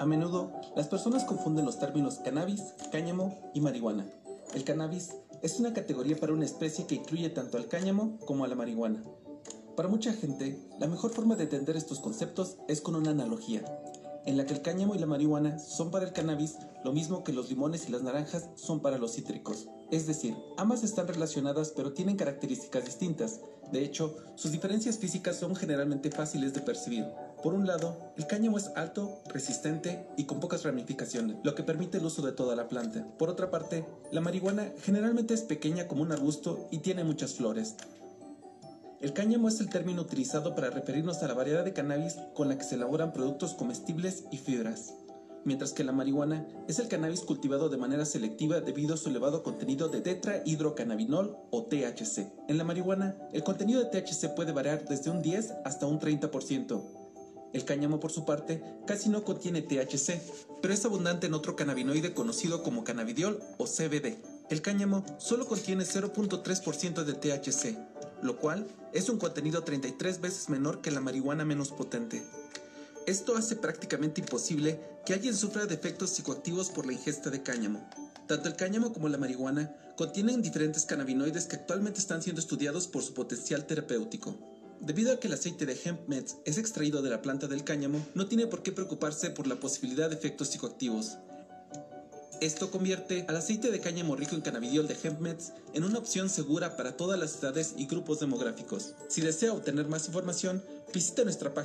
A menudo, las personas confunden los términos cannabis, cáñamo y marihuana. El cannabis es una categoría para una especie que incluye tanto al cáñamo como a la marihuana. Para mucha gente, la mejor forma de entender estos conceptos es con una analogía, en la que el cáñamo y la marihuana son para el cannabis lo mismo que los limones y las naranjas son para los cítricos. Es decir, ambas están relacionadas pero tienen características distintas. De hecho, sus diferencias físicas son generalmente fáciles de percibir. Por un lado, el cáñamo es alto, resistente y con pocas ramificaciones, lo que permite el uso de toda la planta. Por otra parte, la marihuana generalmente es pequeña como un arbusto y tiene muchas flores. El cáñamo es el término utilizado para referirnos a la variedad de cannabis con la que se elaboran productos comestibles y fibras, mientras que la marihuana es el cannabis cultivado de manera selectiva debido a su elevado contenido de tetrahidrocannabinol o THC. En la marihuana, el contenido de THC puede variar desde un 10 hasta un 30%. El cáñamo, por su parte, casi no contiene THC, pero es abundante en otro cannabinoide conocido como cannabidiol o CBD. El cáñamo solo contiene 0.3% de THC, lo cual es un contenido 33 veces menor que la marihuana menos potente. Esto hace prácticamente imposible que alguien sufra de efectos psicoactivos por la ingesta de cáñamo. Tanto el cáñamo como la marihuana contienen diferentes cannabinoides que actualmente están siendo estudiados por su potencial terapéutico. Debido a que el aceite de hemp meds es extraído de la planta del cáñamo, no tiene por qué preocuparse por la posibilidad de efectos psicoactivos. Esto convierte al aceite de cáñamo rico en cannabidiol de HempMeds en una opción segura para todas las edades y grupos demográficos. Si desea obtener más información, visite nuestra página